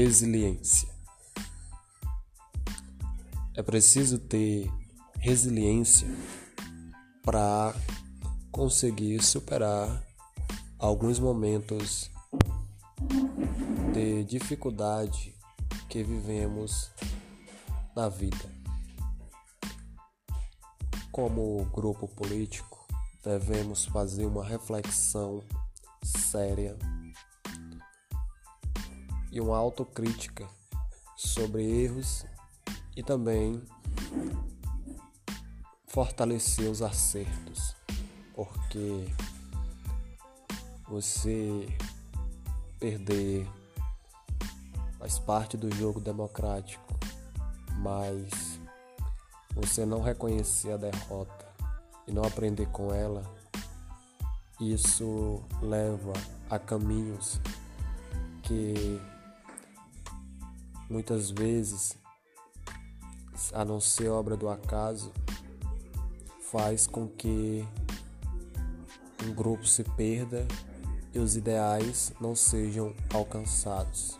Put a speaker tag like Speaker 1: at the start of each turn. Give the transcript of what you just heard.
Speaker 1: Resiliência. É preciso ter resiliência para conseguir superar alguns momentos de dificuldade que vivemos na vida. Como grupo político, devemos fazer uma reflexão séria e uma autocrítica sobre erros e também fortalecer os acertos, porque você perder faz parte do jogo democrático, mas você não reconhecer a derrota e não aprender com ela, isso leva a caminhos que muitas vezes, a não ser obra do acaso, faz com que um grupo se perda e os ideais não sejam alcançados.